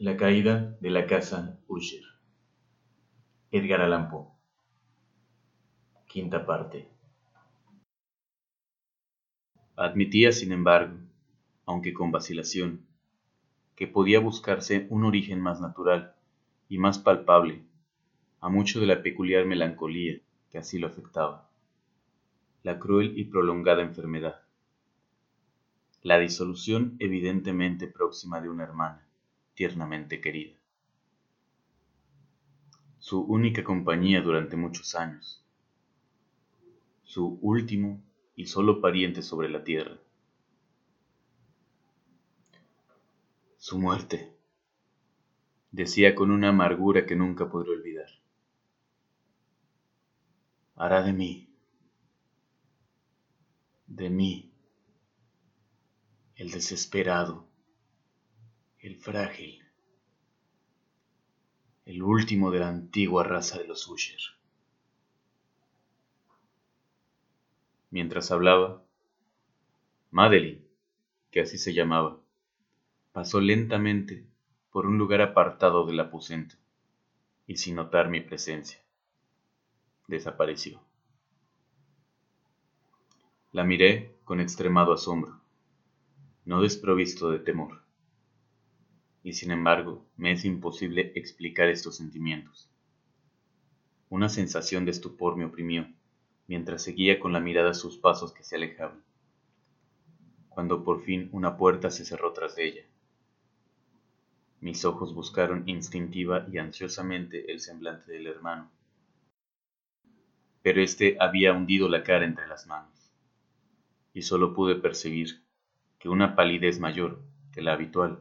La caída de la casa Usher. Edgar Allan Poe. Quinta parte. Admitía, sin embargo, aunque con vacilación, que podía buscarse un origen más natural y más palpable a mucho de la peculiar melancolía que así lo afectaba, la cruel y prolongada enfermedad, la disolución evidentemente próxima de una hermana, tiernamente querida, su única compañía durante muchos años, su último y solo pariente sobre la tierra, su muerte, decía con una amargura que nunca podré olvidar. Hará de mí, de mí, el desesperado, el frágil, el último de la antigua raza de los Usher. Mientras hablaba, Madeline, que así se llamaba, pasó lentamente por un lugar apartado del aposento y sin notar mi presencia, desapareció. La miré con extremado asombro, no desprovisto de temor, y sin embargo me es imposible explicar estos sentimientos. Una sensación de estupor me oprimió mientras seguía con la mirada sus pasos que se alejaban, cuando por fin una puerta se cerró tras de ella mis ojos buscaron instintiva y ansiosamente el semblante del hermano, pero éste había hundido la cara entre las manos, y solo pude percibir que una palidez mayor que la habitual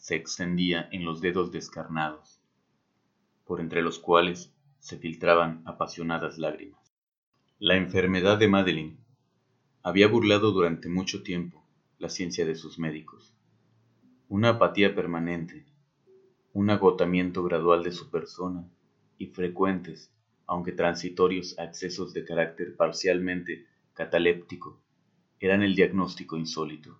se extendía en los dedos descarnados, por entre los cuales se filtraban apasionadas lágrimas. La enfermedad de Madeline había burlado durante mucho tiempo la ciencia de sus médicos. Una apatía permanente un agotamiento gradual de su persona y frecuentes, aunque transitorios accesos de carácter parcialmente cataléptico, eran el diagnóstico insólito.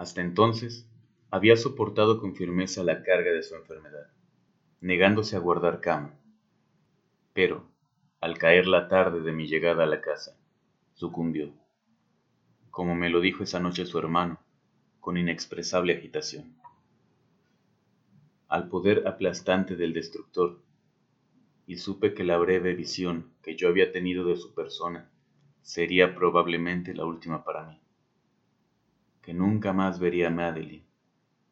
Hasta entonces, había soportado con firmeza la carga de su enfermedad, negándose a guardar cama. Pero, al caer la tarde de mi llegada a la casa, sucumbió, como me lo dijo esa noche su hermano, con inexpresable agitación. Al poder aplastante del destructor, y supe que la breve visión que yo había tenido de su persona sería probablemente la última para mí, que nunca más vería a Madeline,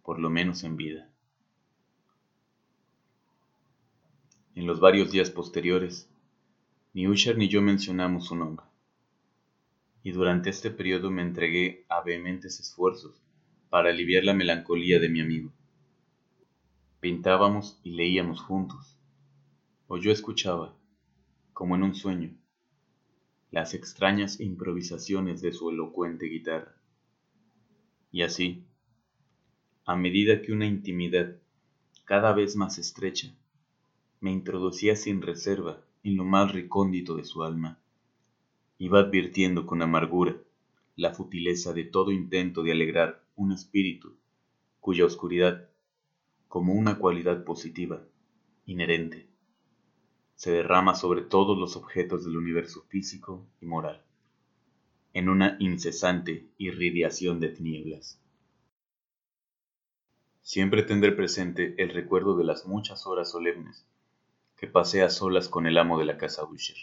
por lo menos en vida. En los varios días posteriores, ni Usher ni yo mencionamos su nombre, y durante este periodo me entregué a vehementes esfuerzos para aliviar la melancolía de mi amigo pintábamos y leíamos juntos, o yo escuchaba, como en un sueño, las extrañas improvisaciones de su elocuente guitarra. Y así, a medida que una intimidad cada vez más estrecha me introducía sin reserva en lo más recóndito de su alma, iba advirtiendo con amargura la futileza de todo intento de alegrar un espíritu cuya oscuridad como una cualidad positiva, inherente. Se derrama sobre todos los objetos del universo físico y moral, en una incesante irradiación de tinieblas. Siempre tendré presente el recuerdo de las muchas horas solemnes que pasé a solas con el amo de la casa Usher.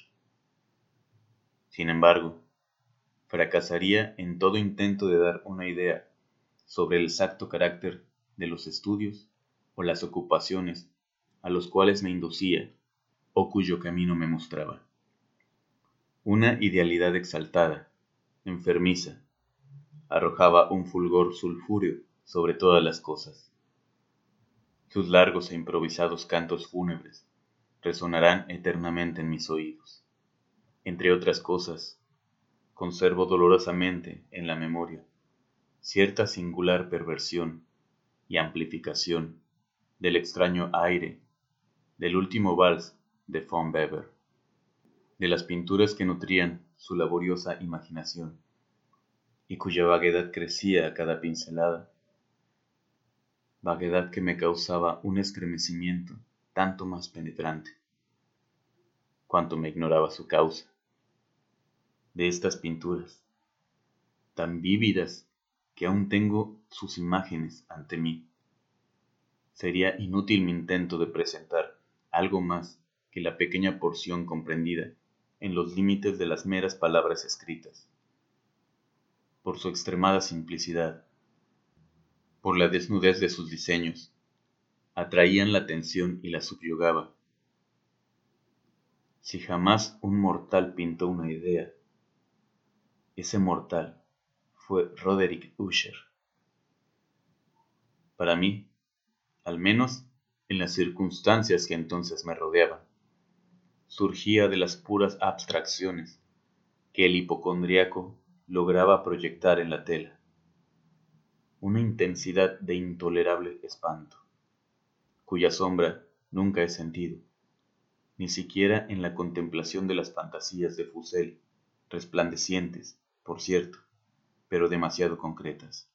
Sin embargo, fracasaría en todo intento de dar una idea sobre el exacto carácter de los estudios o las ocupaciones a los cuales me inducía o cuyo camino me mostraba. Una idealidad exaltada, enfermiza, arrojaba un fulgor sulfúreo sobre todas las cosas. Sus largos e improvisados cantos fúnebres resonarán eternamente en mis oídos. Entre otras cosas, conservo dolorosamente en la memoria cierta singular perversión y amplificación del extraño aire, del último vals de von Weber, de las pinturas que nutrían su laboriosa imaginación y cuya vaguedad crecía a cada pincelada, vaguedad que me causaba un estremecimiento tanto más penetrante, cuanto me ignoraba su causa. De estas pinturas, tan vívidas que aún tengo sus imágenes ante mí, sería inútil mi intento de presentar algo más que la pequeña porción comprendida en los límites de las meras palabras escritas. Por su extremada simplicidad, por la desnudez de sus diseños, atraían la atención y la subyugaba. Si jamás un mortal pintó una idea, ese mortal fue Roderick Usher. Para mí, al menos en las circunstancias que entonces me rodeaban, surgía de las puras abstracciones que el hipocondriaco lograba proyectar en la tela una intensidad de intolerable espanto, cuya sombra nunca he sentido, ni siquiera en la contemplación de las fantasías de Fusel, resplandecientes, por cierto, pero demasiado concretas.